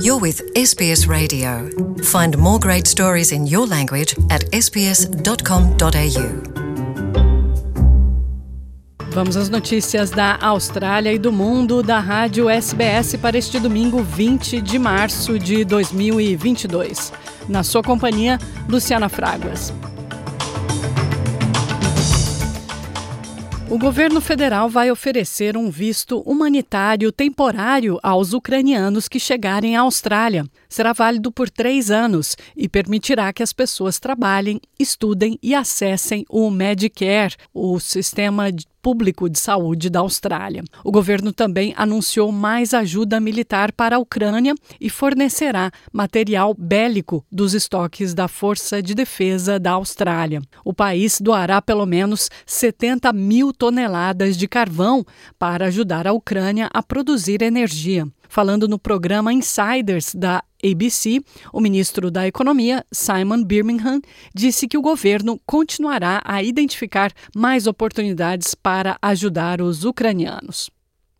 You're with SBS Radio. Find more great stories in your language at sbs.com.au. Vamos às notícias da Austrália e do mundo da Rádio SBS para este domingo 20 de março de 2022. Na sua companhia, Luciana Fraguas. O governo federal vai oferecer um visto humanitário temporário aos ucranianos que chegarem à Austrália. Será válido por três anos e permitirá que as pessoas trabalhem, estudem e acessem o Medicare, o sistema público de saúde da Austrália. O governo também anunciou mais ajuda militar para a Ucrânia e fornecerá material bélico dos estoques da Força de Defesa da Austrália. O país doará pelo menos 70 mil toneladas de carvão para ajudar a Ucrânia a produzir energia. Falando no programa Insiders da ABC, o ministro da Economia, Simon Birmingham, disse que o governo continuará a identificar mais oportunidades para ajudar os ucranianos.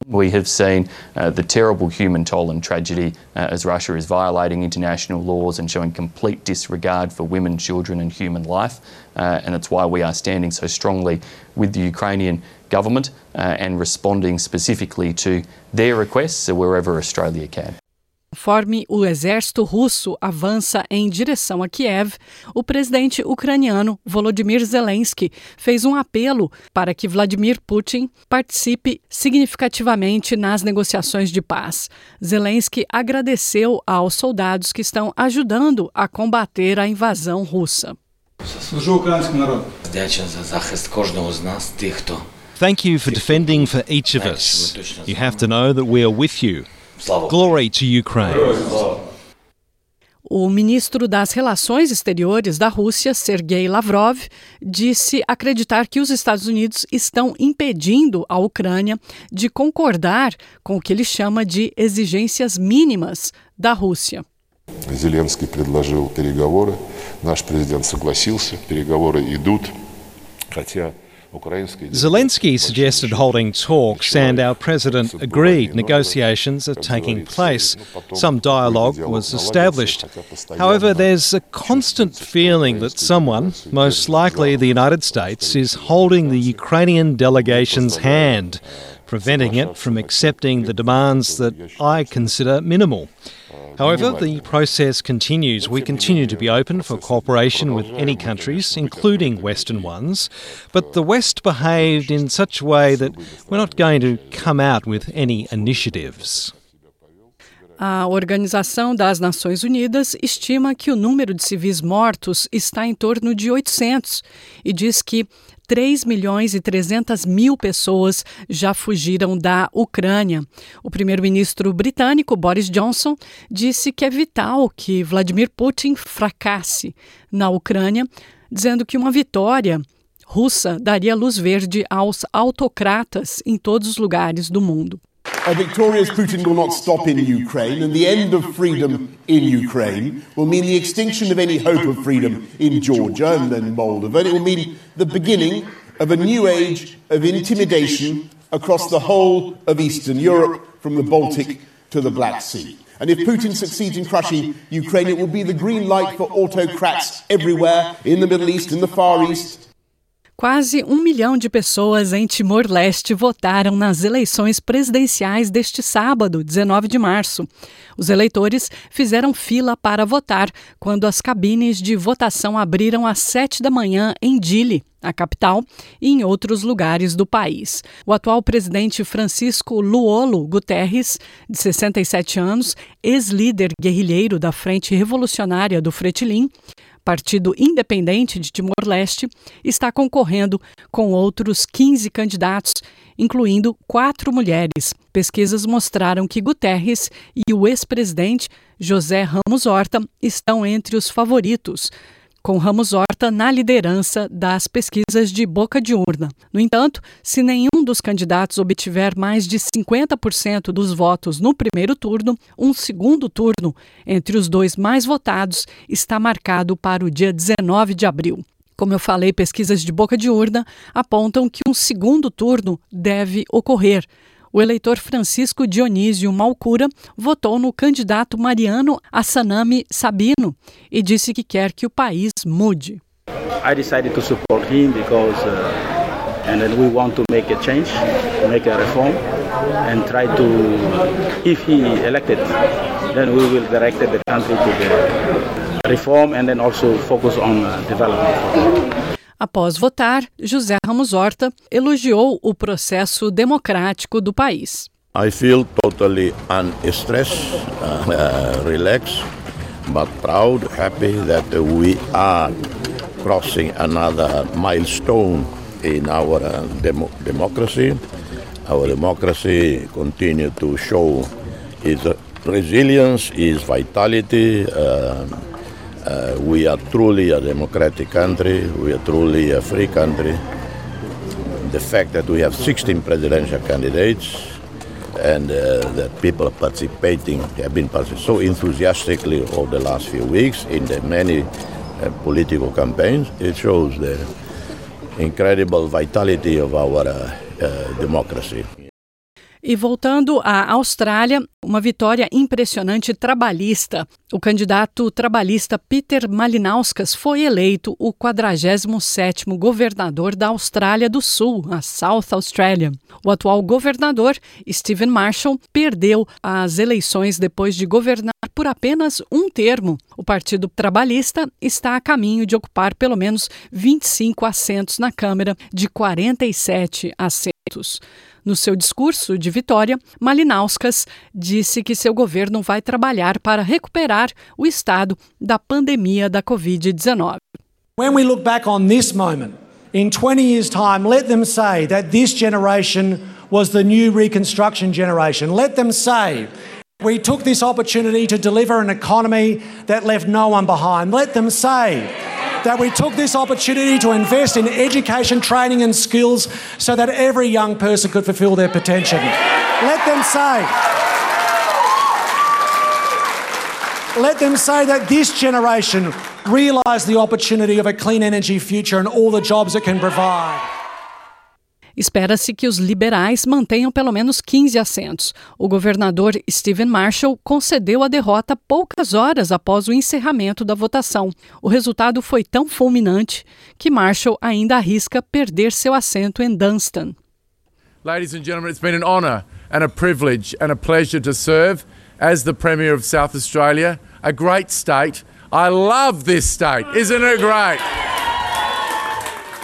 We have seen uh, the terrible human toll and tragedy uh, as Russia is violating international laws and showing complete disregard for women, children, and human life. Uh, and it's why we are standing so strongly with the Ukrainian government uh, and responding specifically to their requests wherever Australia can. Conforme o exército russo avança em direção a Kiev, o presidente ucraniano Volodymyr Zelensky fez um apelo para que Vladimir Putin participe significativamente nas negociações de paz. Zelensky agradeceu aos soldados que estão ajudando a combater a invasão russa. Thank you for defending for each of us. You have to know that we are with you. Glory to Ukraine. O ministro das Relações Exteriores da Rússia, Sergei Lavrov, disse acreditar que os Estados Unidos estão impedindo a Ucrânia de concordar com o que ele chama de exigências mínimas da Rússia. Зеленский предложил переговоры, наш президент согласился, переговоры идут, хотя Zelensky suggested holding talks, and our president agreed negotiations are taking place. Some dialogue was established. However, there's a constant feeling that someone, most likely the United States, is holding the Ukrainian delegation's hand, preventing it from accepting the demands that I consider minimal. However, the process continues. We continue to be open for cooperation with any countries, including Western ones, but the West behaved in such a way that we're not going to come out with any initiatives. A Organização das Nações Unidas estima que o número de civis mortos está em torno de 800 e diz que 3 milhões e 300 mil pessoas já fugiram da Ucrânia. O primeiro-ministro britânico Boris Johnson disse que é vital que Vladimir Putin fracasse na Ucrânia, dizendo que uma vitória russa daria luz verde aos autocratas em todos os lugares do mundo. A victorious Putin will not stop in Ukraine, and the end of freedom in Ukraine will mean the extinction of any hope of freedom in Georgia and then Moldova. And it will mean the beginning of a new age of intimidation across the whole of Eastern Europe, from the Baltic to the Black Sea. And if Putin succeeds in crushing Ukraine, it will be the green light for autocrats everywhere in the Middle East, in the Far East, Quase um milhão de pessoas em Timor-Leste votaram nas eleições presidenciais deste sábado, 19 de março. Os eleitores fizeram fila para votar quando as cabines de votação abriram às sete da manhã em Dili, a capital, e em outros lugares do país. O atual presidente Francisco Luolo Guterres, de 67 anos, ex-líder guerrilheiro da Frente Revolucionária do Fretilin, Partido Independente de Timor-Leste, está concorrendo com outros 15 candidatos, incluindo quatro mulheres. Pesquisas mostraram que Guterres e o ex-presidente José Ramos Horta estão entre os favoritos com Ramos Horta na liderança das pesquisas de boca de urna. No entanto, se nenhum dos candidatos obtiver mais de 50% dos votos no primeiro turno, um segundo turno entre os dois mais votados está marcado para o dia 19 de abril. Como eu falei, pesquisas de boca de urna apontam que um segundo turno deve ocorrer. O eleitor Francisco Dionísio Malcura votou no candidato Mariano Assanami Sabino e disse que quer que o país mude. I decided to support him because uh, and then we want to make a change, make a reform and try to if he elected then we will direct the country to the reform and then also focus on uh, development. Após votar, José Ramos Horta elogiou o processo democrático do país. I feel totally unstressed, uh, uh, relaxed, but proud, happy that we are crossing another milestone in our uh, demo democracy. Our democracy continue to show its resilience, its vitality. Uh, uh, we are truly a democratic country. We are truly a free country. The fact that we have 16 presidential candidates and uh, that people are participating have been participating so enthusiastically over the last few weeks in the many uh, political campaigns. It shows the incredible vitality of our uh, uh, democracy. E voltando à Austrália, uma vitória impressionante trabalhista. O candidato trabalhista Peter Malinauskas foi eleito o 47º governador da Austrália do Sul, a South Australia. O atual governador, Stephen Marshall, perdeu as eleições depois de governar por apenas um termo. O Partido Trabalhista está a caminho de ocupar pelo menos 25 assentos na Câmara de 47 assentos. No seu discurso de vitória, Malinauskas disse que seu governo vai trabalhar para recuperar o estado da pandemia da Covid-19. When we look back on this moment, in 20 years' time, let them say that this generation was the new Reconstruction generation. Let them say we took this opportunity to deliver an economy that left no one behind. Let them say that we took this opportunity to invest in education, training, and skills so that every young person could fulfill their potential. Let them say, let them say that this generation realised the opportunity of a clean energy future and all the jobs it can provide. Espera-se que os liberais mantenham pelo menos 15 assentos. O governador Stephen Marshall concedeu a derrota poucas horas após o encerramento da votação. O resultado foi tão fulminante que Marshall ainda arrisca perder seu assento em Dunstan. Ladies and gentlemen, it's been an honour and a privilege and a pleasure to serve as the Premier of South Australia, a great state. I love this state. Isn't it great?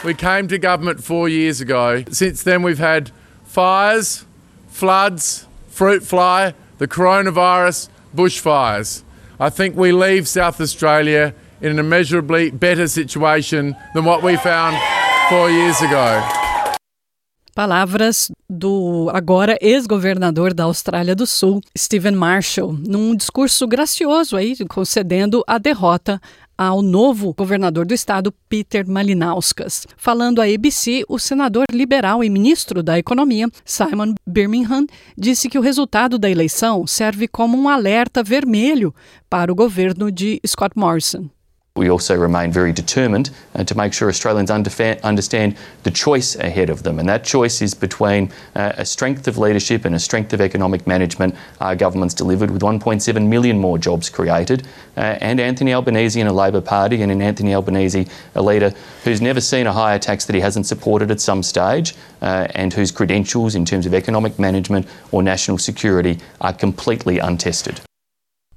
We came to government four years ago. Since then, we've had fires, floods, fruit fly, the coronavirus, bushfires. I think we leave South Australia in an immeasurably better situation than what we found four years ago. Palavras do agora ex-governador da Austrália do Sul, Stephen Marshall, num discurso gracioso aí, concedendo a derrota ao novo governador do estado, Peter Malinauskas. Falando à ABC, o senador liberal e ministro da Economia, Simon Birmingham, disse que o resultado da eleição serve como um alerta vermelho para o governo de Scott Morrison. We also remain very determined uh, to make sure Australians understand the choice ahead of them, and that choice is between uh, a strength of leadership and a strength of economic management our government's delivered, with 1.7 million more jobs created, uh, and Anthony Albanese in a Labor Party, and in Anthony Albanese, a leader who's never seen a higher tax that he hasn't supported at some stage, uh, and whose credentials in terms of economic management or national security are completely untested.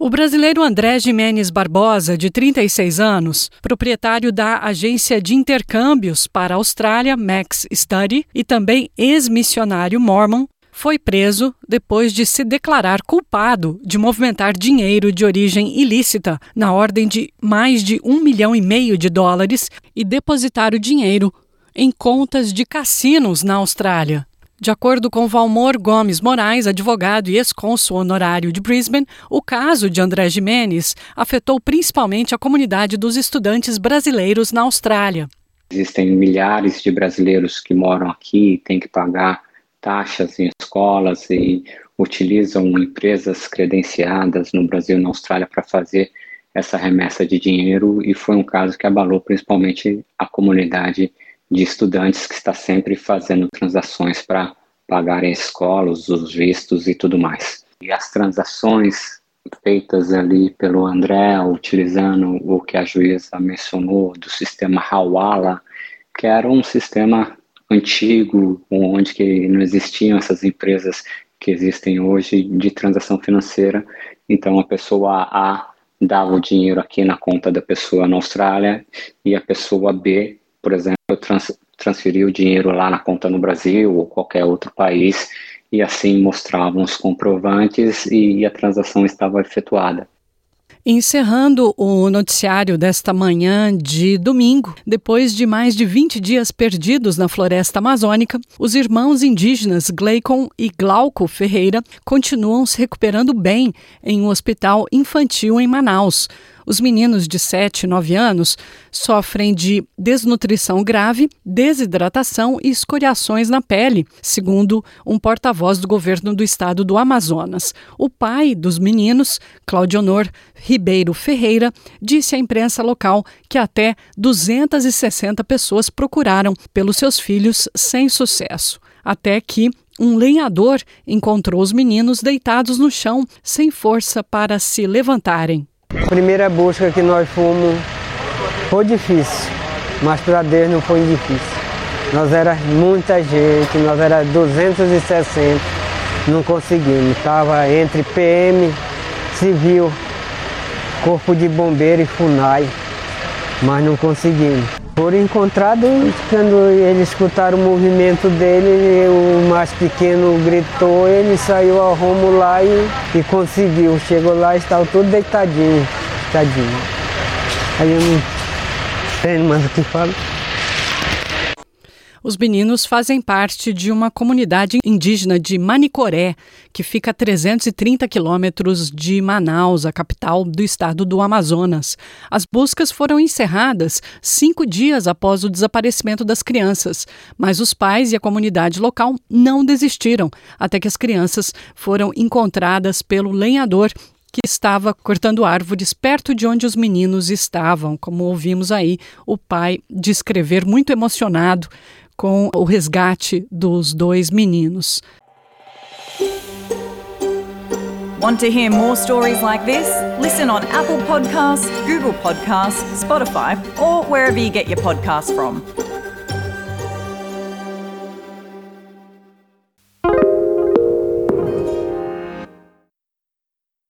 O brasileiro André Jimenez Barbosa, de 36 anos, proprietário da agência de intercâmbios para a Austrália, Max Study, e também ex-missionário mormon, foi preso depois de se declarar culpado de movimentar dinheiro de origem ilícita na ordem de mais de um milhão e meio de dólares e depositar o dinheiro em contas de cassinos na Austrália. De acordo com Valmor Gomes Moraes, advogado e ex-cônsul honorário de Brisbane, o caso de André Jimenez afetou principalmente a comunidade dos estudantes brasileiros na Austrália. Existem milhares de brasileiros que moram aqui têm que pagar taxas em escolas e utilizam empresas credenciadas no Brasil e na Austrália para fazer essa remessa de dinheiro e foi um caso que abalou principalmente a comunidade de estudantes que está sempre fazendo transações para pagarem a escola, os vistos e tudo mais. E as transações feitas ali pelo André, utilizando o que a juíza mencionou do sistema Hawala, que era um sistema antigo, onde que não existiam essas empresas que existem hoje de transação financeira. Então a pessoa A dava o dinheiro aqui na conta da pessoa na Austrália e a pessoa B, por exemplo, trans, transferia o dinheiro lá na conta no Brasil ou qualquer outro país e assim mostravam os comprovantes e a transação estava efetuada. Encerrando o noticiário desta manhã de domingo, depois de mais de 20 dias perdidos na floresta amazônica, os irmãos indígenas Gleicon e Glauco Ferreira continuam se recuperando bem em um hospital infantil em Manaus. Os meninos de 7 e 9 anos sofrem de desnutrição grave, desidratação e escoriações na pele, segundo um porta-voz do governo do estado do Amazonas. O pai dos meninos, Claudionor Ribeiro Ferreira, disse à imprensa local que até 260 pessoas procuraram pelos seus filhos sem sucesso. Até que um lenhador encontrou os meninos deitados no chão, sem força para se levantarem. Primeira busca que nós fomos foi difícil, mas para Deus não foi difícil. Nós era muita gente, nós era 260, não conseguimos. Estava entre PM, civil, corpo de bombeiro e FUNAI, mas não conseguimos. Foram encontrados quando eles escutaram o movimento dele, o mais pequeno gritou, ele saiu ao rumo lá e, e conseguiu. Chegou lá e estava todo deitadinho, deitadinho. Aí eu não tenho mais o que falar. Os meninos fazem parte de uma comunidade indígena de Manicoré, que fica a 330 quilômetros de Manaus, a capital do estado do Amazonas. As buscas foram encerradas cinco dias após o desaparecimento das crianças, mas os pais e a comunidade local não desistiram, até que as crianças foram encontradas pelo lenhador que estava cortando árvores perto de onde os meninos estavam, como ouvimos aí o pai descrever muito emocionado com o resgate dos dois meninos. Want to hear more stories like this? Listen on Apple Podcasts, Google Podcasts, Spotify, or wherever you get your podcasts from.